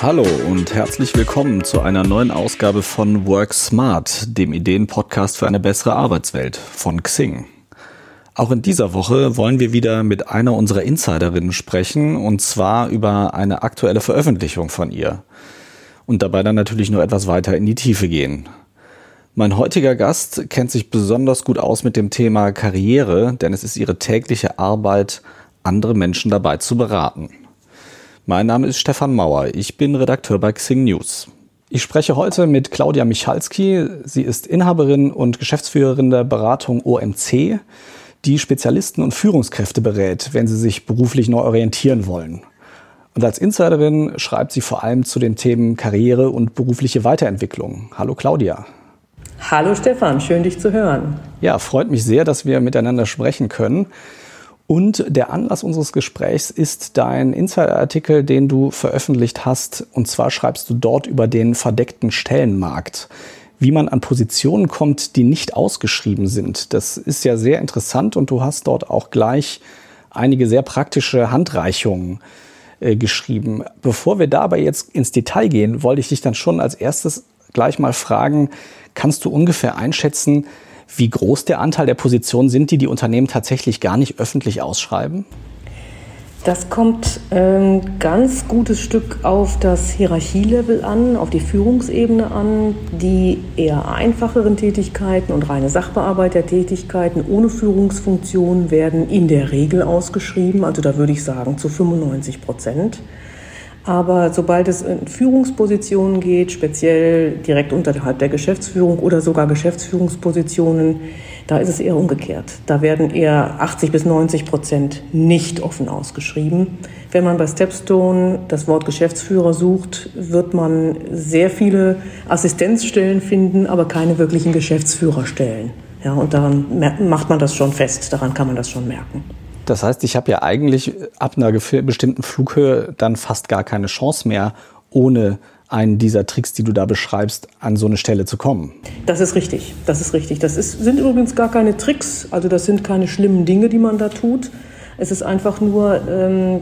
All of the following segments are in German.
Hallo und herzlich willkommen zu einer neuen Ausgabe von Work Smart, dem Ideenpodcast für eine bessere Arbeitswelt von Xing. Auch in dieser Woche wollen wir wieder mit einer unserer Insiderinnen sprechen und zwar über eine aktuelle Veröffentlichung von ihr. Und dabei dann natürlich nur etwas weiter in die Tiefe gehen. Mein heutiger Gast kennt sich besonders gut aus mit dem Thema Karriere, denn es ist ihre tägliche Arbeit, andere Menschen dabei zu beraten. Mein Name ist Stefan Mauer, ich bin Redakteur bei Xing News. Ich spreche heute mit Claudia Michalski. Sie ist Inhaberin und Geschäftsführerin der Beratung OMC, die Spezialisten und Führungskräfte berät, wenn sie sich beruflich neu orientieren wollen. Und als Insiderin schreibt sie vor allem zu den Themen Karriere und berufliche Weiterentwicklung. Hallo Claudia. Hallo Stefan, schön dich zu hören. Ja, freut mich sehr, dass wir miteinander sprechen können. Und der Anlass unseres Gesprächs ist dein Insider-Artikel, den du veröffentlicht hast. Und zwar schreibst du dort über den verdeckten Stellenmarkt, wie man an Positionen kommt, die nicht ausgeschrieben sind. Das ist ja sehr interessant und du hast dort auch gleich einige sehr praktische Handreichungen äh, geschrieben. Bevor wir dabei jetzt ins Detail gehen, wollte ich dich dann schon als erstes gleich mal fragen, kannst du ungefähr einschätzen, wie groß der Anteil der Positionen sind, die die Unternehmen tatsächlich gar nicht öffentlich ausschreiben? Das kommt ein ähm, ganz gutes Stück auf das Hierarchielevel an, auf die Führungsebene an. Die eher einfacheren Tätigkeiten und reine Sachbearbeitertätigkeiten ohne Führungsfunktion werden in der Regel ausgeschrieben. Also da würde ich sagen zu 95 Prozent. Aber sobald es in Führungspositionen geht, speziell direkt unterhalb der Geschäftsführung oder sogar Geschäftsführungspositionen, da ist es eher umgekehrt. Da werden eher 80 bis 90 Prozent nicht offen ausgeschrieben. Wenn man bei Stepstone das Wort Geschäftsführer sucht, wird man sehr viele Assistenzstellen finden, aber keine wirklichen Geschäftsführerstellen. Ja, und daran macht man das schon fest, daran kann man das schon merken. Das heißt, ich habe ja eigentlich ab einer bestimmten Flughöhe dann fast gar keine Chance mehr, ohne einen dieser Tricks, die du da beschreibst, an so eine Stelle zu kommen. Das ist richtig. Das ist richtig. Das ist, sind übrigens gar keine Tricks. Also das sind keine schlimmen Dinge, die man da tut. Es ist einfach nur ähm,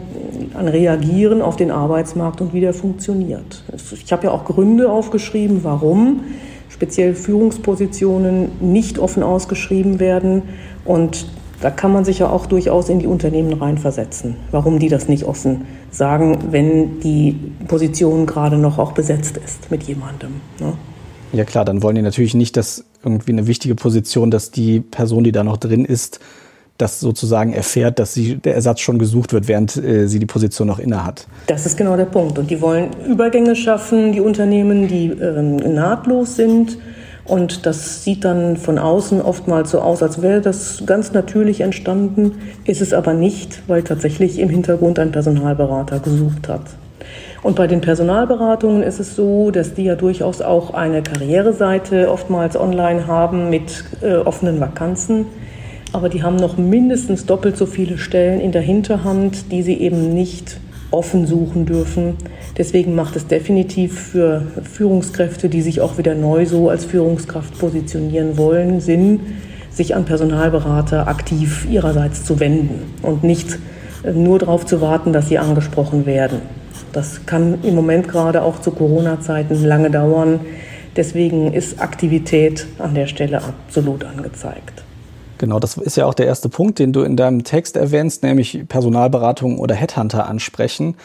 ein Reagieren auf den Arbeitsmarkt und wie der funktioniert. Ich habe ja auch Gründe aufgeschrieben, warum speziell Führungspositionen nicht offen ausgeschrieben werden. Und da kann man sich ja auch durchaus in die Unternehmen reinversetzen, warum die das nicht offen sagen, wenn die Position gerade noch auch besetzt ist mit jemandem. Ne? Ja klar, dann wollen die natürlich nicht, dass irgendwie eine wichtige Position, dass die Person, die da noch drin ist, das sozusagen erfährt, dass sie, der Ersatz schon gesucht wird, während äh, sie die Position noch innehat. Das ist genau der Punkt. Und die wollen Übergänge schaffen, die Unternehmen, die äh, nahtlos sind und das sieht dann von außen oftmals so aus, als wäre das ganz natürlich entstanden, ist es aber nicht, weil tatsächlich im Hintergrund ein Personalberater gesucht hat. Und bei den Personalberatungen ist es so, dass die ja durchaus auch eine Karriereseite oftmals online haben mit äh, offenen Vakanzen. Aber die haben noch mindestens doppelt so viele Stellen in der Hinterhand, die sie eben nicht offen suchen dürfen. Deswegen macht es definitiv für Führungskräfte, die sich auch wieder neu so als Führungskraft positionieren wollen, Sinn, sich an Personalberater aktiv ihrerseits zu wenden und nicht äh, nur darauf zu warten, dass sie angesprochen werden. Das kann im Moment gerade auch zu Corona-Zeiten lange dauern. Deswegen ist Aktivität an der Stelle absolut angezeigt. Genau, das ist ja auch der erste Punkt, den du in deinem Text erwähnst, nämlich Personalberatung oder Headhunter ansprechen.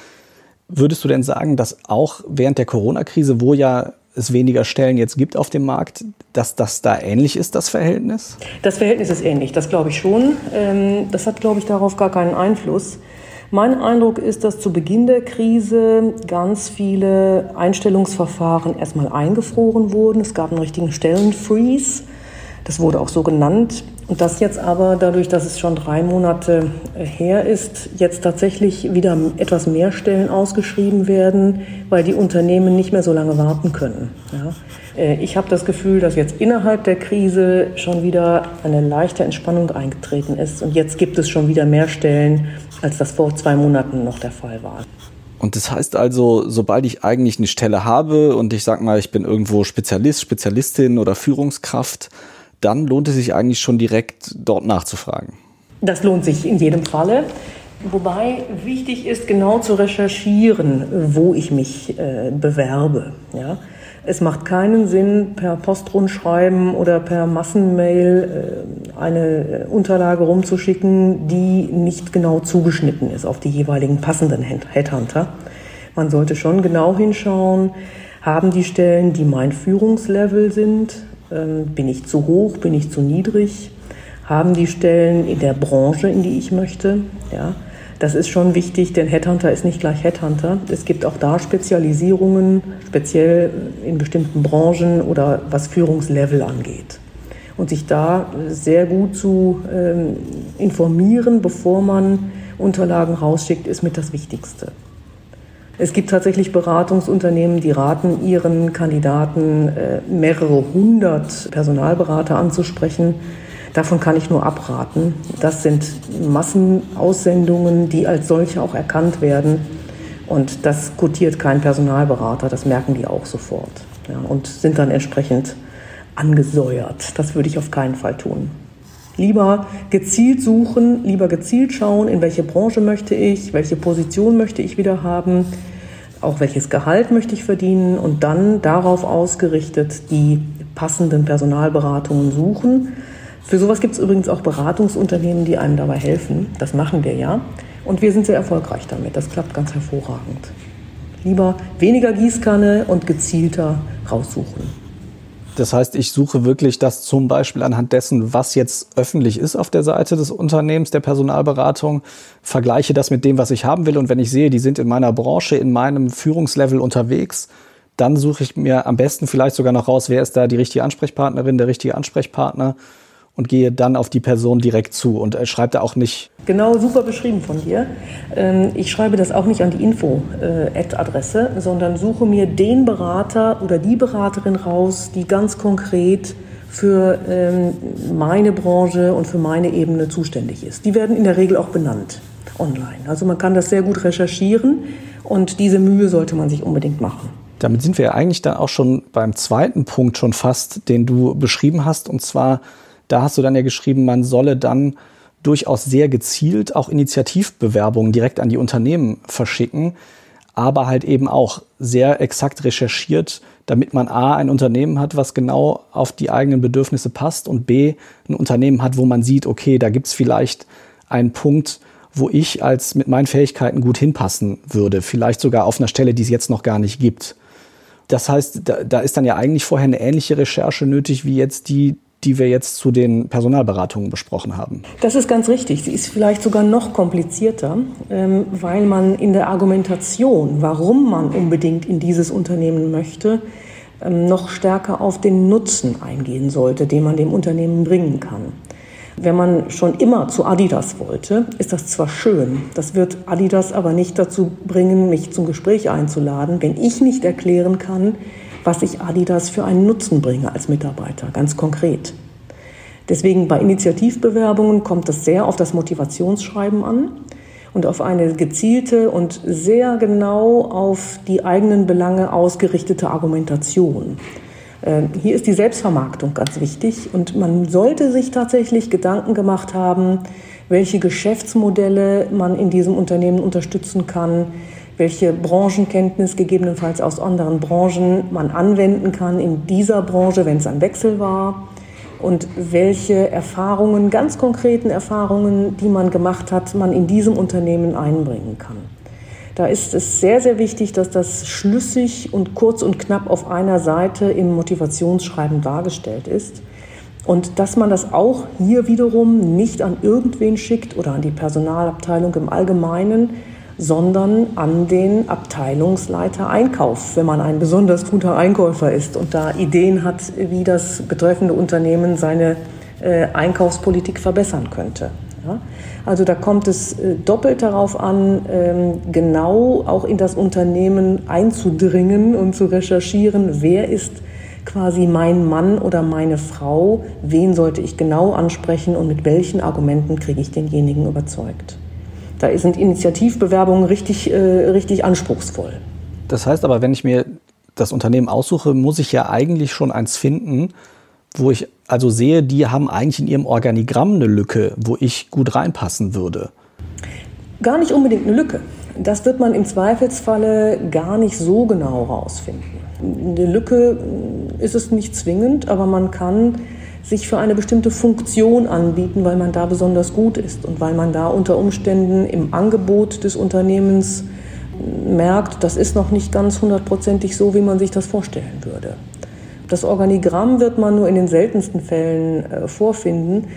Würdest du denn sagen, dass auch während der Corona-Krise, wo ja es weniger Stellen jetzt gibt auf dem Markt, dass das da ähnlich ist, das Verhältnis? Das Verhältnis ist ähnlich, das glaube ich schon. Ähm, das hat, glaube ich, darauf gar keinen Einfluss. Mein Eindruck ist, dass zu Beginn der Krise ganz viele Einstellungsverfahren erstmal eingefroren wurden. Es gab einen richtigen Stellenfreeze. Das wurde auch so genannt. Und das jetzt aber dadurch, dass es schon drei Monate her ist, jetzt tatsächlich wieder etwas mehr Stellen ausgeschrieben werden, weil die Unternehmen nicht mehr so lange warten können. Ja. Äh, ich habe das Gefühl, dass jetzt innerhalb der Krise schon wieder eine leichte Entspannung eingetreten ist. Und jetzt gibt es schon wieder mehr Stellen, als das vor zwei Monaten noch der Fall war. Und das heißt also, sobald ich eigentlich eine Stelle habe und ich sag mal, ich bin irgendwo Spezialist, Spezialistin oder Führungskraft, dann lohnt es sich eigentlich schon direkt dort nachzufragen. Das lohnt sich in jedem Falle. Wobei wichtig ist, genau zu recherchieren, wo ich mich äh, bewerbe. Ja? Es macht keinen Sinn, per Postrundschreiben oder per Massenmail äh, eine äh, Unterlage rumzuschicken, die nicht genau zugeschnitten ist auf die jeweiligen passenden Headhunter. Man sollte schon genau hinschauen, haben die Stellen, die mein Führungslevel sind, bin ich zu hoch, bin ich zu niedrig, haben die Stellen in der Branche, in die ich möchte, ja, das ist schon wichtig, denn Headhunter ist nicht gleich Headhunter. Es gibt auch da Spezialisierungen, speziell in bestimmten Branchen oder was Führungslevel angeht. Und sich da sehr gut zu ähm, informieren, bevor man Unterlagen rausschickt, ist mit das Wichtigste. Es gibt tatsächlich Beratungsunternehmen, die raten ihren Kandidaten, äh, mehrere hundert Personalberater anzusprechen Davon kann ich nur abraten. Das sind Massenaussendungen, die als solche auch erkannt werden. Und das quotiert kein Personalberater, das merken die auch sofort. Ja, und sind dann entsprechend angesäuert. Das würde ich auf keinen Fall tun. Lieber gezielt suchen, lieber gezielt schauen, in welche Branche möchte ich, welche Position möchte ich wieder haben, auch welches Gehalt möchte ich verdienen und dann darauf ausgerichtet die passenden Personalberatungen suchen. Für sowas gibt es übrigens auch Beratungsunternehmen, die einem dabei helfen. Das machen wir ja. Und wir sind sehr erfolgreich damit. Das klappt ganz hervorragend. Lieber weniger Gießkanne und gezielter raussuchen. Das heißt, ich suche wirklich das zum Beispiel anhand dessen, was jetzt öffentlich ist auf der Seite des Unternehmens, der Personalberatung, vergleiche das mit dem, was ich haben will. Und wenn ich sehe, die sind in meiner Branche, in meinem Führungslevel unterwegs, dann suche ich mir am besten vielleicht sogar noch raus, wer ist da die richtige Ansprechpartnerin, der richtige Ansprechpartner und gehe dann auf die Person direkt zu und äh, schreibe da auch nicht. Genau, super beschrieben von dir. Ähm, ich schreibe das auch nicht an die Info-Ad-Adresse, sondern suche mir den Berater oder die Beraterin raus, die ganz konkret für ähm, meine Branche und für meine Ebene zuständig ist. Die werden in der Regel auch benannt online. Also man kann das sehr gut recherchieren und diese Mühe sollte man sich unbedingt machen. Damit sind wir ja eigentlich dann auch schon beim zweiten Punkt schon fast, den du beschrieben hast, und zwar da hast du dann ja geschrieben, man solle dann durchaus sehr gezielt auch Initiativbewerbungen direkt an die Unternehmen verschicken, aber halt eben auch sehr exakt recherchiert, damit man A, ein Unternehmen hat, was genau auf die eigenen Bedürfnisse passt und B, ein Unternehmen hat, wo man sieht, okay, da gibt's vielleicht einen Punkt, wo ich als mit meinen Fähigkeiten gut hinpassen würde, vielleicht sogar auf einer Stelle, die es jetzt noch gar nicht gibt. Das heißt, da, da ist dann ja eigentlich vorher eine ähnliche Recherche nötig wie jetzt die, die wir jetzt zu den Personalberatungen besprochen haben. Das ist ganz richtig. Sie ist vielleicht sogar noch komplizierter, ähm, weil man in der Argumentation, warum man unbedingt in dieses Unternehmen möchte, ähm, noch stärker auf den Nutzen eingehen sollte, den man dem Unternehmen bringen kann. Wenn man schon immer zu Adidas wollte, ist das zwar schön, das wird Adidas aber nicht dazu bringen, mich zum Gespräch einzuladen, wenn ich nicht erklären kann, was ich Adidas für einen Nutzen bringe als Mitarbeiter, ganz konkret. Deswegen bei Initiativbewerbungen kommt es sehr auf das Motivationsschreiben an und auf eine gezielte und sehr genau auf die eigenen Belange ausgerichtete Argumentation. Ähm, hier ist die Selbstvermarktung ganz wichtig und man sollte sich tatsächlich Gedanken gemacht haben, welche Geschäftsmodelle man in diesem Unternehmen unterstützen kann, welche Branchenkenntnis gegebenenfalls aus anderen Branchen man anwenden kann in dieser Branche, wenn es ein Wechsel war und welche Erfahrungen, ganz konkreten Erfahrungen, die man gemacht hat, man in diesem Unternehmen einbringen kann. Da ist es sehr, sehr wichtig, dass das schlüssig und kurz und knapp auf einer Seite im Motivationsschreiben dargestellt ist. Und dass man das auch hier wiederum nicht an irgendwen schickt oder an die Personalabteilung im Allgemeinen, sondern an den Abteilungsleiter Einkauf, wenn man ein besonders guter Einkäufer ist und da Ideen hat, wie das betreffende Unternehmen seine äh, Einkaufspolitik verbessern könnte. Ja? Also da kommt es äh, doppelt darauf an, ähm, genau auch in das Unternehmen einzudringen und zu recherchieren, wer ist quasi mein Mann oder meine Frau, wen sollte ich genau ansprechen und mit welchen Argumenten kriege ich denjenigen überzeugt. Da sind Initiativbewerbungen richtig, äh, richtig anspruchsvoll. Das heißt aber, wenn ich mir das Unternehmen aussuche, muss ich ja eigentlich schon eins finden, wo ich also sehe, die haben eigentlich in ihrem Organigramm eine Lücke, wo ich gut reinpassen würde. Gar nicht unbedingt eine Lücke. Das wird man im Zweifelsfalle gar nicht so genau rausfinden. Eine Lücke ist es nicht zwingend, aber man kann sich für eine bestimmte Funktion anbieten, weil man da besonders gut ist und weil man da unter Umständen im Angebot des Unternehmens merkt, das ist noch nicht ganz hundertprozentig so, wie man sich das vorstellen würde. Das Organigramm wird man nur in den seltensten Fällen äh, vorfinden.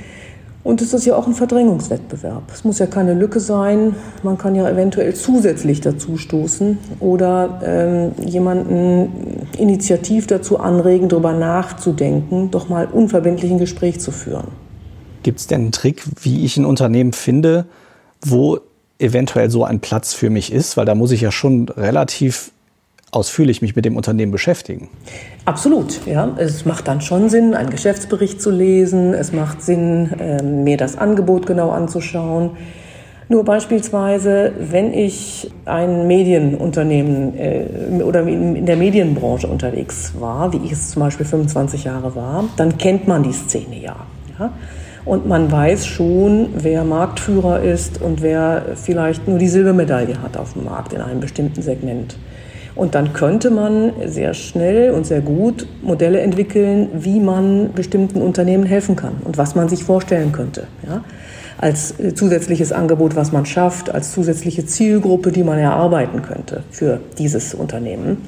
Und es ist ja auch ein Verdrängungswettbewerb. Es muss ja keine Lücke sein. Man kann ja eventuell zusätzlich dazu stoßen oder ähm, jemanden initiativ dazu anregen, darüber nachzudenken, doch mal unverbindlich ein Gespräch zu führen. Gibt es denn einen Trick, wie ich ein Unternehmen finde, wo eventuell so ein Platz für mich ist? Weil da muss ich ja schon relativ ausführlich mich mit dem Unternehmen beschäftigen. Absolut, ja. Es macht dann schon Sinn, einen Geschäftsbericht zu lesen. Es macht Sinn, ähm, mir das Angebot genau anzuschauen. Nur beispielsweise, wenn ich ein Medienunternehmen äh, oder in der Medienbranche unterwegs war, wie ich es zum Beispiel 25 Jahre war, dann kennt man die Szene ja. ja? Und man weiß schon, wer Marktführer ist und wer vielleicht nur die Silbermedaille hat auf dem Markt in einem bestimmten Segment. Und dann könnte man sehr schnell und sehr gut Modelle entwickeln, wie man bestimmten Unternehmen helfen kann und was man sich vorstellen könnte. Ja? Als äh, zusätzliches Angebot, was man schafft, als zusätzliche Zielgruppe, die man erarbeiten könnte für dieses Unternehmen.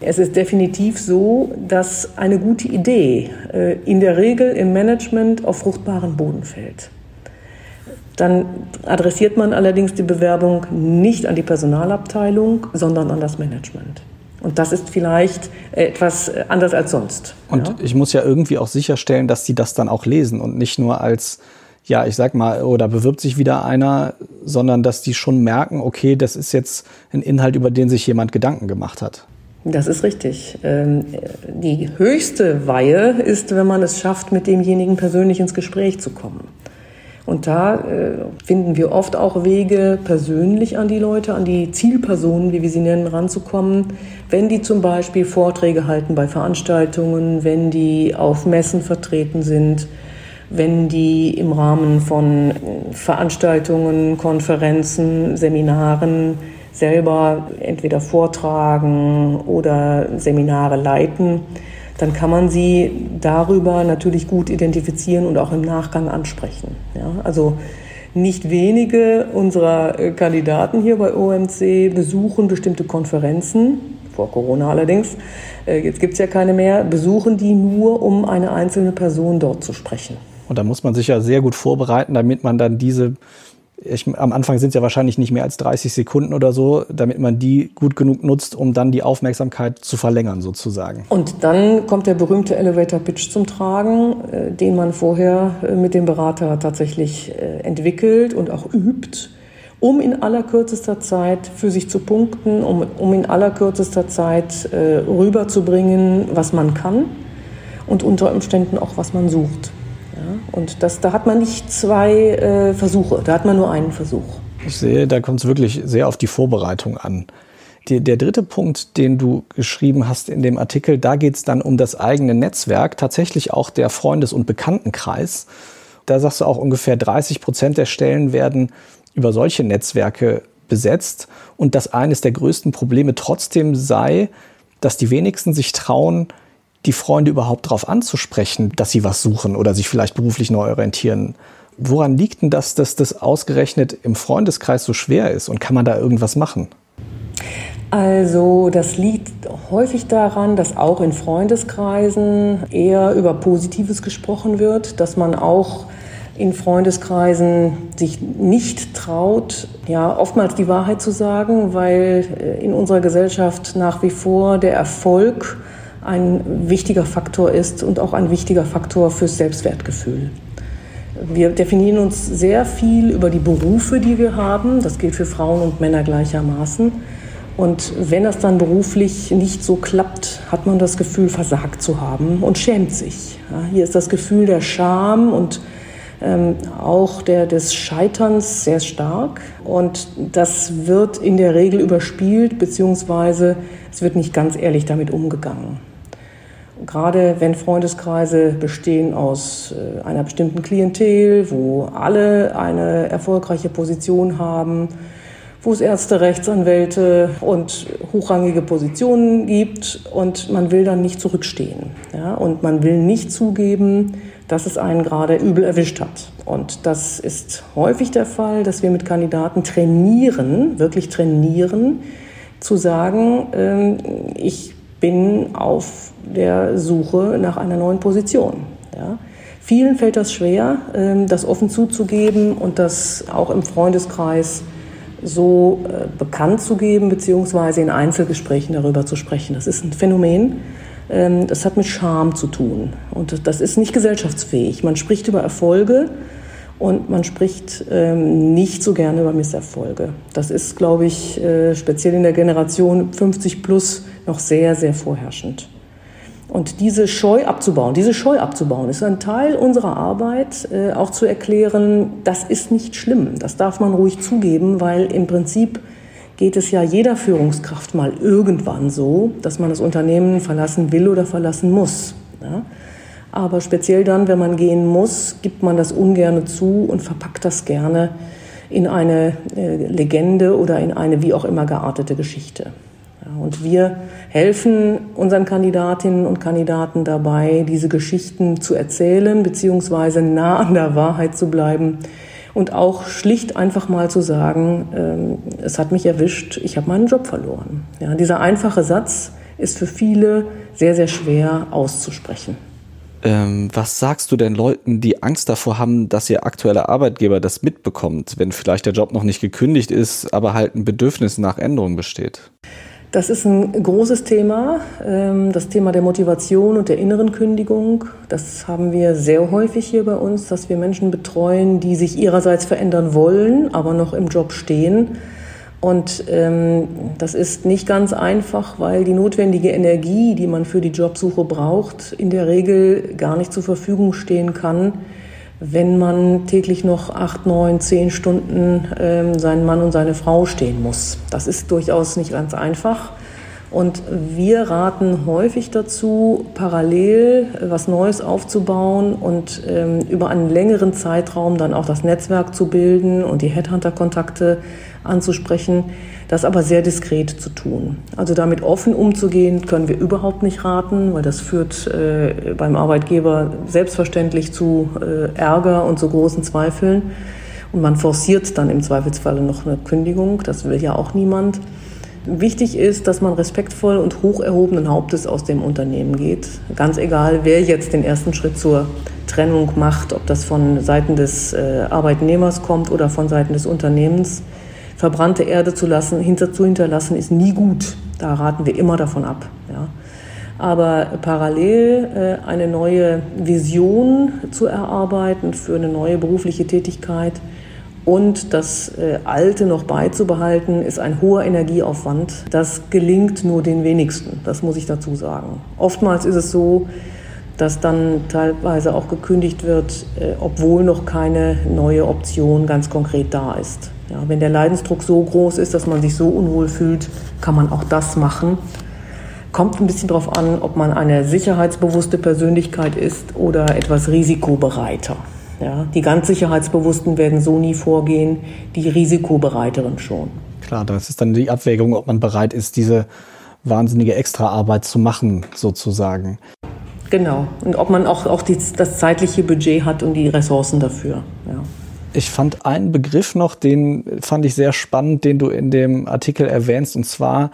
Es ist definitiv so, dass eine gute Idee äh, in der Regel im Management auf fruchtbaren Boden fällt. Dann adressiert man allerdings die Bewerbung nicht an die Personalabteilung, sondern an das Management. Und das ist vielleicht etwas anders als sonst. Und ja? ich muss ja irgendwie auch sicherstellen, dass sie das dann auch lesen und nicht nur als, ja, ich sag mal, oder bewirbt sich wieder einer, sondern dass die schon merken, okay, das ist jetzt ein Inhalt, über den sich jemand Gedanken gemacht hat. Das ist richtig. Ähm, die höchste Weihe ist, wenn man es schafft, mit demjenigen persönlich ins Gespräch zu kommen. Und da äh, finden wir oft auch Wege, persönlich an die Leute, an die Zielpersonen, wie wir sie nennen, ranzukommen. Wenn die zum Beispiel Vorträge halten bei Veranstaltungen, wenn die auf Messen vertreten sind, wenn die im Rahmen von Veranstaltungen, Konferenzen, Seminaren selber entweder vortragen oder Seminare leiten dann kann man sie darüber natürlich gut identifizieren und auch im Nachgang ansprechen. Ja, also nicht wenige unserer äh, Kandidaten hier bei OMC besuchen bestimmte Konferenzen, vor Corona allerdings, äh, jetzt gibt es ja keine mehr, besuchen die nur, um eine einzelne Person dort zu sprechen. Und da muss man sich ja sehr gut vorbereiten, damit man dann diese ich, am Anfang sind es ja wahrscheinlich nicht mehr als 30 Sekunden oder so, damit man die gut genug nutzt, um dann die Aufmerksamkeit zu verlängern sozusagen. Und dann kommt der berühmte Elevator Pitch zum Tragen, äh, den man vorher äh, mit dem Berater tatsächlich äh, entwickelt und auch übt, um in allerkürzester Zeit für sich zu punkten, um, um in allerkürzester Zeit rüberzubringen, was man kann und unter Umständen auch, was man sucht. Und das, da hat man nicht zwei äh, Versuche, da hat man nur einen Versuch. Ich sehe, da kommt es wirklich sehr auf die Vorbereitung an. Die, der dritte Punkt, den du geschrieben hast in dem Artikel, da geht es dann um das eigene Netzwerk, tatsächlich auch der Freundes- und Bekanntenkreis. Da sagst du auch, ungefähr 30 Prozent der Stellen werden über solche Netzwerke besetzt. Und dass eines der größten Probleme trotzdem sei, dass die wenigsten sich trauen, die Freunde überhaupt darauf anzusprechen, dass sie was suchen oder sich vielleicht beruflich neu orientieren. Woran liegt denn das, dass das ausgerechnet im Freundeskreis so schwer ist und kann man da irgendwas machen? Also das liegt häufig daran, dass auch in Freundeskreisen eher über Positives gesprochen wird, dass man auch in Freundeskreisen sich nicht traut, ja, oftmals die Wahrheit zu sagen, weil äh, in unserer Gesellschaft nach wie vor der Erfolg ein wichtiger Faktor ist und auch ein wichtiger Faktor fürs Selbstwertgefühl. Wir definieren uns sehr viel über die Berufe, die wir haben. Das gilt für Frauen und Männer gleichermaßen. Und wenn das dann beruflich nicht so klappt, hat man das Gefühl, versagt zu haben und schämt sich. Ja, hier ist das Gefühl der Scham und ähm, auch der, des Scheiterns sehr stark. Und das wird in der Regel überspielt, beziehungsweise es wird nicht ganz ehrlich damit umgegangen. Gerade wenn Freundeskreise bestehen aus äh, einer bestimmten Klientel, wo alle eine erfolgreiche Position haben, wo es Ärzte, Rechtsanwälte und hochrangige Positionen gibt und man will dann nicht zurückstehen. Ja? Und man will nicht zugeben, dass es einen gerade übel erwischt hat. Und das ist häufig der Fall, dass wir mit Kandidaten trainieren, wirklich trainieren, zu sagen, äh, ich bin auf der Suche nach einer neuen Position. Ja? Vielen fällt das schwer, äh, das offen zuzugeben und das auch im Freundeskreis so äh, bekannt zu geben, beziehungsweise in Einzelgesprächen darüber zu sprechen. Das ist ein Phänomen, ähm, das hat mit Scham zu tun und das ist nicht gesellschaftsfähig. Man spricht über Erfolge und man spricht ähm, nicht so gerne über Misserfolge. Das ist, glaube ich, äh, speziell in der Generation 50 plus noch sehr, sehr vorherrschend. Und diese Scheu abzubauen, diese Scheu abzubauen, ist ein Teil unserer Arbeit, äh, auch zu erklären, das ist nicht schlimm, das darf man ruhig zugeben, weil im Prinzip geht es ja jeder Führungskraft mal irgendwann so, dass man das Unternehmen verlassen will oder verlassen muss. Ja? Aber speziell dann, wenn man gehen muss, gibt man das ungerne zu und verpackt das gerne in eine äh, Legende oder in eine wie auch immer geartete Geschichte. Und wir helfen unseren Kandidatinnen und Kandidaten dabei, diese Geschichten zu erzählen, beziehungsweise nah an der Wahrheit zu bleiben und auch schlicht einfach mal zu sagen, ähm, es hat mich erwischt, ich habe meinen Job verloren. Ja, dieser einfache Satz ist für viele sehr, sehr schwer auszusprechen. Ähm, was sagst du denn Leuten, die Angst davor haben, dass ihr aktueller Arbeitgeber das mitbekommt, wenn vielleicht der Job noch nicht gekündigt ist, aber halt ein Bedürfnis nach Änderung besteht? Das ist ein großes Thema, ähm, das Thema der Motivation und der inneren Kündigung. Das haben wir sehr häufig hier bei uns, dass wir Menschen betreuen, die sich ihrerseits verändern wollen, aber noch im Job stehen. Und ähm, das ist nicht ganz einfach, weil die notwendige Energie, die man für die Jobsuche braucht, in der Regel gar nicht zur Verfügung stehen kann wenn man täglich noch acht, neun, zehn Stunden ähm, seinen Mann und seine Frau stehen muss. Das ist durchaus nicht ganz einfach. Und wir raten häufig dazu, parallel was Neues aufzubauen und ähm, über einen längeren Zeitraum dann auch das Netzwerk zu bilden und die Headhunter-Kontakte anzusprechen, das aber sehr diskret zu tun. Also damit offen umzugehen, können wir überhaupt nicht raten, weil das führt äh, beim Arbeitgeber selbstverständlich zu äh, Ärger und zu großen Zweifeln. Und man forciert dann im Zweifelsfalle noch eine Kündigung. Das will ja auch niemand. Wichtig ist, dass man respektvoll und hoch erhobenen Hauptes aus dem Unternehmen geht. Ganz egal, wer jetzt den ersten Schritt zur Trennung macht, ob das von Seiten des äh, Arbeitnehmers kommt oder von Seiten des Unternehmens verbrannte Erde zu lassen, hinter, zu hinterlassen, ist nie gut. Da raten wir immer davon ab. Ja. Aber parallel äh, eine neue Vision zu erarbeiten für eine neue berufliche Tätigkeit und das äh, Alte noch beizubehalten, ist ein hoher Energieaufwand. Das gelingt nur den wenigsten, das muss ich dazu sagen. Oftmals ist es so, dass dann teilweise auch gekündigt wird, äh, obwohl noch keine neue Option ganz konkret da ist. Ja, wenn der Leidensdruck so groß ist, dass man sich so unwohl fühlt, kann man auch das machen. Kommt ein bisschen darauf an, ob man eine sicherheitsbewusste Persönlichkeit ist oder etwas risikobereiter. Ja, die ganz Sicherheitsbewussten werden so nie vorgehen, die Risikobereiteren schon. Klar, das ist dann die Abwägung, ob man bereit ist, diese wahnsinnige Extraarbeit zu machen, sozusagen. Genau. Und ob man auch, auch die, das zeitliche Budget hat und die Ressourcen dafür. Ja. Ich fand einen Begriff noch, den fand ich sehr spannend, den du in dem Artikel erwähnst, und zwar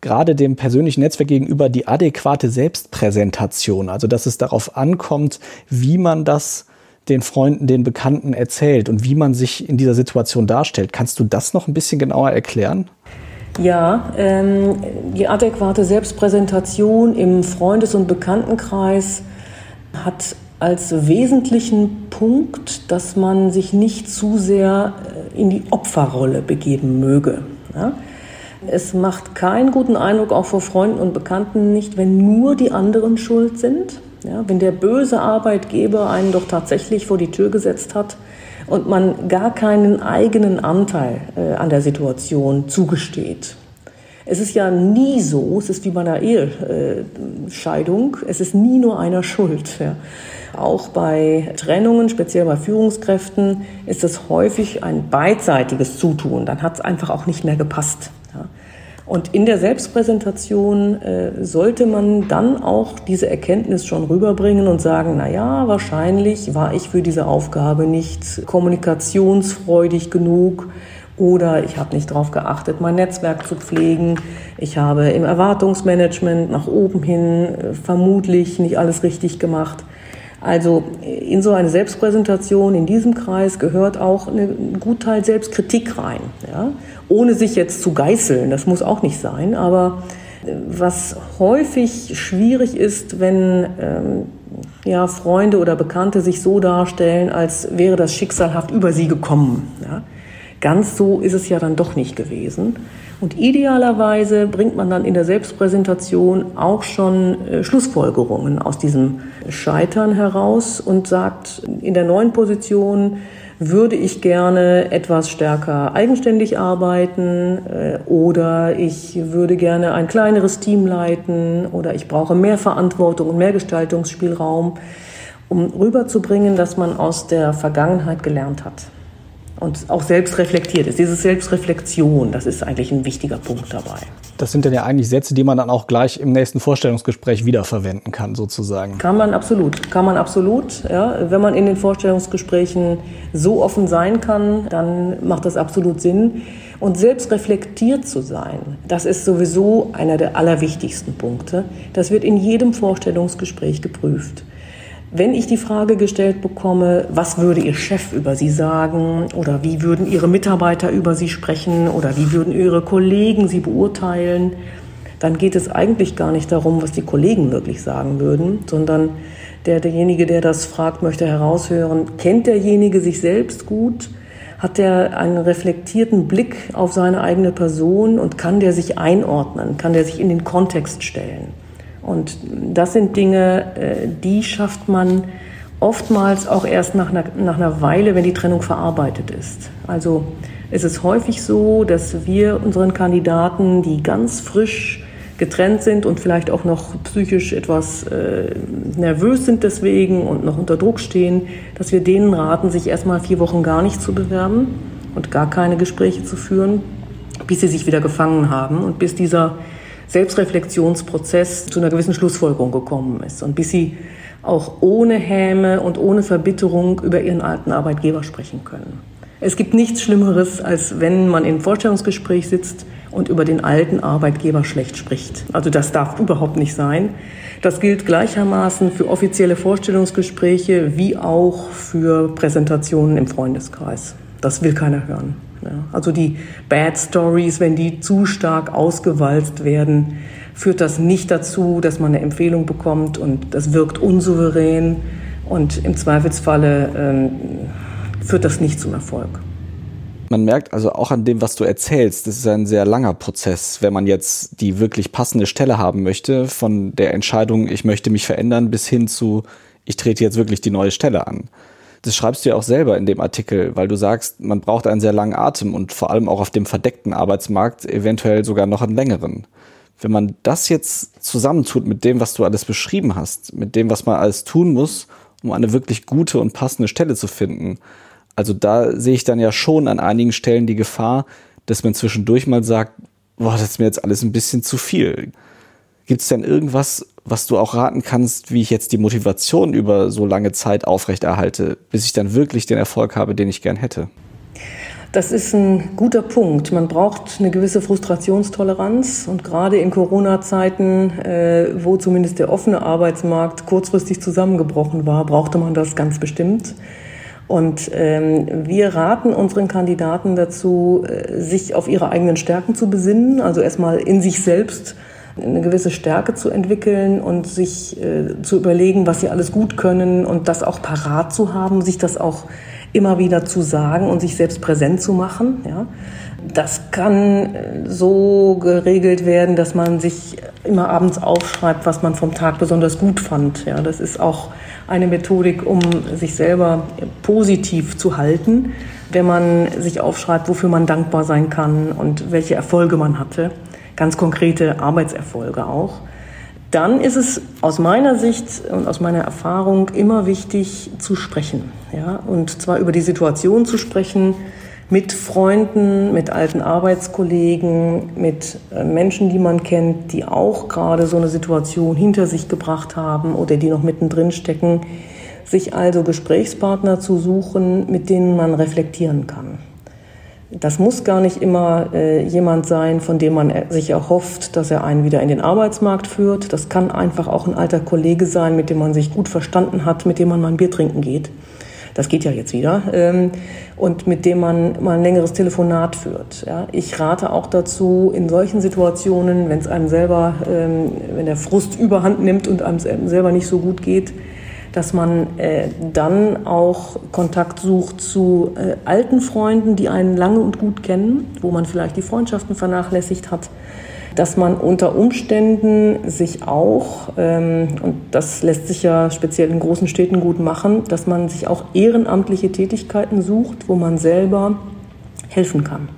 gerade dem persönlichen Netzwerk gegenüber die adäquate Selbstpräsentation. Also, dass es darauf ankommt, wie man das den Freunden, den Bekannten erzählt und wie man sich in dieser Situation darstellt. Kannst du das noch ein bisschen genauer erklären? Ja, ähm, die adäquate Selbstpräsentation im Freundes- und Bekanntenkreis hat als wesentlichen Punkt, dass man sich nicht zu sehr äh, in die Opferrolle begeben möge. Ja? Es macht keinen guten Eindruck, auch vor Freunden und Bekannten nicht, wenn nur die anderen schuld sind. Ja? Wenn der böse Arbeitgeber einen doch tatsächlich vor die Tür gesetzt hat und man gar keinen eigenen Anteil äh, an der Situation zugesteht. Es ist ja nie so, es ist wie bei einer Ehescheidung, es ist nie nur einer schuld. Ja. Auch bei Trennungen, speziell bei Führungskräften, ist es häufig ein beidseitiges Zutun. Dann hat es einfach auch nicht mehr gepasst. Und in der Selbstpräsentation äh, sollte man dann auch diese Erkenntnis schon rüberbringen und sagen, na ja, wahrscheinlich war ich für diese Aufgabe nicht kommunikationsfreudig genug oder ich habe nicht darauf geachtet, mein Netzwerk zu pflegen. Ich habe im Erwartungsmanagement nach oben hin äh, vermutlich nicht alles richtig gemacht. Also in so eine Selbstpräsentation in diesem Kreis gehört auch ein Gutteil Selbstkritik rein. Ja? Ohne sich jetzt zu geißeln, das muss auch nicht sein. Aber äh, was häufig schwierig ist, wenn ähm, ja, Freunde oder Bekannte sich so darstellen, als wäre das schicksalhaft über sie gekommen. Ja? Ganz so ist es ja dann doch nicht gewesen. Und idealerweise bringt man dann in der Selbstpräsentation auch schon äh, Schlussfolgerungen aus diesem Scheitern heraus und sagt, in der neuen Position würde ich gerne etwas stärker eigenständig arbeiten äh, oder ich würde gerne ein kleineres Team leiten oder ich brauche mehr Verantwortung und mehr Gestaltungsspielraum, um rüberzubringen, dass man aus der Vergangenheit gelernt hat und auch selbst reflektiert ist. Diese Selbstreflexion, das ist eigentlich ein wichtiger Punkt dabei. Das sind dann ja eigentlich Sätze, die man dann auch gleich im nächsten Vorstellungsgespräch wiederverwenden kann, sozusagen. Kann man absolut, kann man absolut. Ja. Wenn man in den Vorstellungsgesprächen so offen sein kann, dann macht das absolut Sinn. Und selbst reflektiert zu sein, das ist sowieso einer der allerwichtigsten Punkte. Das wird in jedem Vorstellungsgespräch geprüft. Wenn ich die Frage gestellt bekomme, was würde Ihr Chef über Sie sagen oder wie würden Ihre Mitarbeiter über Sie sprechen oder wie würden Ihre Kollegen Sie beurteilen, dann geht es eigentlich gar nicht darum, was die Kollegen wirklich sagen würden, sondern der, derjenige, der das fragt, möchte heraushören, kennt derjenige sich selbst gut? Hat er einen reflektierten Blick auf seine eigene Person und kann der sich einordnen, kann der sich in den Kontext stellen? Und das sind Dinge, äh, die schafft man oftmals auch erst nach einer, nach einer Weile, wenn die Trennung verarbeitet ist. Also es ist häufig so, dass wir unseren Kandidaten, die ganz frisch getrennt sind und vielleicht auch noch psychisch etwas äh, nervös sind deswegen und noch unter Druck stehen, dass wir denen raten, sich erstmal vier Wochen gar nicht zu bewerben und gar keine Gespräche zu führen, bis sie sich wieder gefangen haben und bis dieser Selbstreflexionsprozess zu einer gewissen Schlussfolgerung gekommen ist und bis sie auch ohne Häme und ohne Verbitterung über ihren alten Arbeitgeber sprechen können. Es gibt nichts Schlimmeres, als wenn man im Vorstellungsgespräch sitzt und über den alten Arbeitgeber schlecht spricht. Also das darf überhaupt nicht sein. Das gilt gleichermaßen für offizielle Vorstellungsgespräche wie auch für Präsentationen im Freundeskreis. Das will keiner hören. Ja, also die Bad Stories, wenn die zu stark ausgewalzt werden, führt das nicht dazu, dass man eine Empfehlung bekommt und das wirkt unsouverän und im Zweifelsfalle ähm, führt das nicht zum Erfolg. Man merkt also auch an dem, was du erzählst, das ist ein sehr langer Prozess, wenn man jetzt die wirklich passende Stelle haben möchte, von der Entscheidung, ich möchte mich verändern, bis hin zu, ich trete jetzt wirklich die neue Stelle an. Das schreibst du ja auch selber in dem Artikel, weil du sagst, man braucht einen sehr langen Atem und vor allem auch auf dem verdeckten Arbeitsmarkt eventuell sogar noch einen längeren. Wenn man das jetzt zusammentut mit dem, was du alles beschrieben hast, mit dem, was man alles tun muss, um eine wirklich gute und passende Stelle zu finden, also da sehe ich dann ja schon an einigen Stellen die Gefahr, dass man zwischendurch mal sagt, boah, das ist mir jetzt alles ein bisschen zu viel. Gibt es denn irgendwas, was du auch raten kannst, wie ich jetzt die Motivation über so lange Zeit aufrechterhalte, bis ich dann wirklich den Erfolg habe, den ich gern hätte? Das ist ein guter Punkt. Man braucht eine gewisse Frustrationstoleranz und gerade in Corona-Zeiten, äh, wo zumindest der offene Arbeitsmarkt kurzfristig zusammengebrochen war, brauchte man das ganz bestimmt. Und ähm, wir raten unseren Kandidaten dazu, äh, sich auf ihre eigenen Stärken zu besinnen, also erstmal in sich selbst eine gewisse Stärke zu entwickeln und sich äh, zu überlegen, was sie alles gut können und das auch parat zu haben, sich das auch immer wieder zu sagen und sich selbst präsent zu machen. Ja. Das kann äh, so geregelt werden, dass man sich immer abends aufschreibt, was man vom Tag besonders gut fand. Ja, das ist auch eine Methodik, um sich selber positiv zu halten, wenn man sich aufschreibt, wofür man dankbar sein kann und welche Erfolge man hatte. Ganz konkrete Arbeitserfolge auch. Dann ist es aus meiner Sicht und aus meiner Erfahrung immer wichtig zu sprechen. Ja? Und zwar über die Situation zu sprechen, mit Freunden, mit alten Arbeitskollegen, mit äh, Menschen, die man kennt, die auch gerade so eine Situation hinter sich gebracht haben oder die noch mittendrin stecken, sich also Gesprächspartner zu suchen, mit denen man reflektieren kann. Das muss gar nicht immer äh, jemand sein, von dem man sich erhofft, dass er einen wieder in den Arbeitsmarkt führt. Das kann einfach auch ein alter Kollege sein, mit dem man sich gut verstanden hat, mit dem man mal ein Bier trinken geht. Das geht ja jetzt wieder. Ähm, und mit dem man mal ein längeres Telefonat führt. Ja. Ich rate auch dazu, in solchen Situationen, wenn es einem selber, ähm, wenn der Frust überhand nimmt und einem selber nicht so gut geht, dass man äh, dann auch Kontakt sucht zu äh, alten Freunden, die einen lange und gut kennen, wo man vielleicht die Freundschaften vernachlässigt hat, dass man unter Umständen sich auch, ähm, und das lässt sich ja speziell in großen Städten gut machen, dass man sich auch ehrenamtliche Tätigkeiten sucht, wo man selber helfen kann,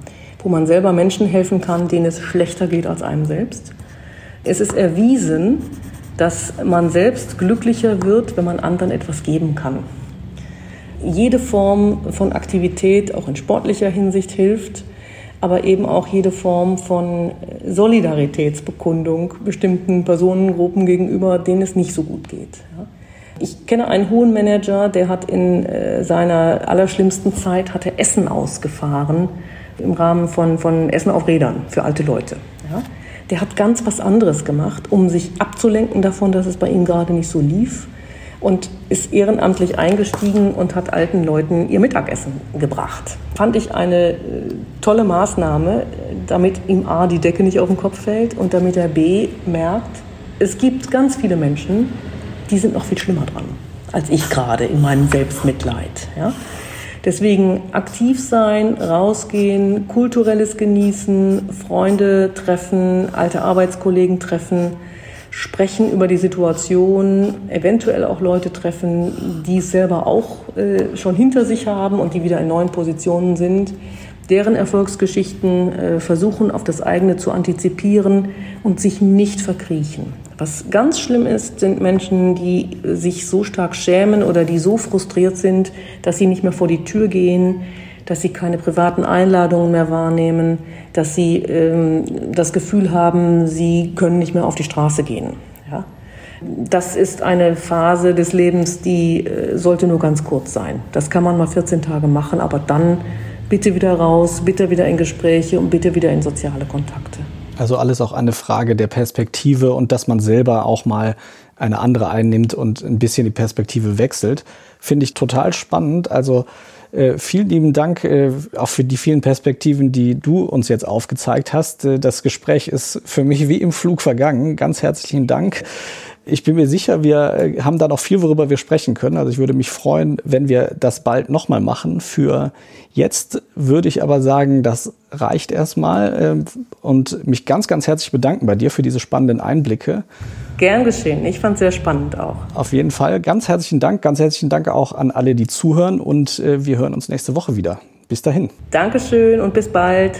wo man selber Menschen helfen kann, denen es schlechter geht als einem selbst. Es ist erwiesen, dass man selbst glücklicher wird, wenn man anderen etwas geben kann. Jede Form von Aktivität, auch in sportlicher Hinsicht, hilft, aber eben auch jede Form von Solidaritätsbekundung bestimmten Personengruppen gegenüber, denen es nicht so gut geht. Ich kenne einen hohen Manager, der hat in äh, seiner allerschlimmsten Zeit hatte Essen ausgefahren im Rahmen von, von Essen auf Rädern für alte Leute. Ja der hat ganz was anderes gemacht, um sich abzulenken davon, dass es bei ihm gerade nicht so lief und ist ehrenamtlich eingestiegen und hat alten Leuten ihr Mittagessen gebracht. Fand ich eine äh, tolle Maßnahme, damit ihm A, die Decke nicht auf den Kopf fällt und damit er B, merkt, es gibt ganz viele Menschen, die sind noch viel schlimmer dran als ich gerade in meinem Selbstmitleid. Ja? Deswegen aktiv sein, rausgehen, kulturelles genießen, Freunde treffen, alte Arbeitskollegen treffen, sprechen über die Situation, eventuell auch Leute treffen, die es selber auch äh, schon hinter sich haben und die wieder in neuen Positionen sind, deren Erfolgsgeschichten äh, versuchen auf das eigene zu antizipieren und sich nicht verkriechen. Was ganz schlimm ist, sind Menschen, die sich so stark schämen oder die so frustriert sind, dass sie nicht mehr vor die Tür gehen, dass sie keine privaten Einladungen mehr wahrnehmen, dass sie ähm, das Gefühl haben, sie können nicht mehr auf die Straße gehen. Ja? Das ist eine Phase des Lebens, die äh, sollte nur ganz kurz sein. Das kann man mal 14 Tage machen, aber dann bitte wieder raus, bitte wieder in Gespräche und bitte wieder in soziale Kontakte. Also alles auch eine Frage der Perspektive und dass man selber auch mal eine andere einnimmt und ein bisschen die Perspektive wechselt. Finde ich total spannend. Also äh, vielen lieben Dank äh, auch für die vielen Perspektiven, die du uns jetzt aufgezeigt hast. Äh, das Gespräch ist für mich wie im Flug vergangen. Ganz herzlichen Dank. Ich bin mir sicher, wir äh, haben da noch viel, worüber wir sprechen können. Also ich würde mich freuen, wenn wir das bald nochmal machen. Für jetzt würde ich aber sagen, das reicht erstmal äh, und mich ganz, ganz herzlich bedanken bei dir für diese spannenden Einblicke. Gern geschehen. Ich fand es sehr spannend auch. Auf jeden Fall. Ganz herzlichen Dank. Ganz herzlichen Dank auch an alle, die zuhören und äh, wir hören uns nächste Woche wieder. Bis dahin. Dankeschön und bis bald.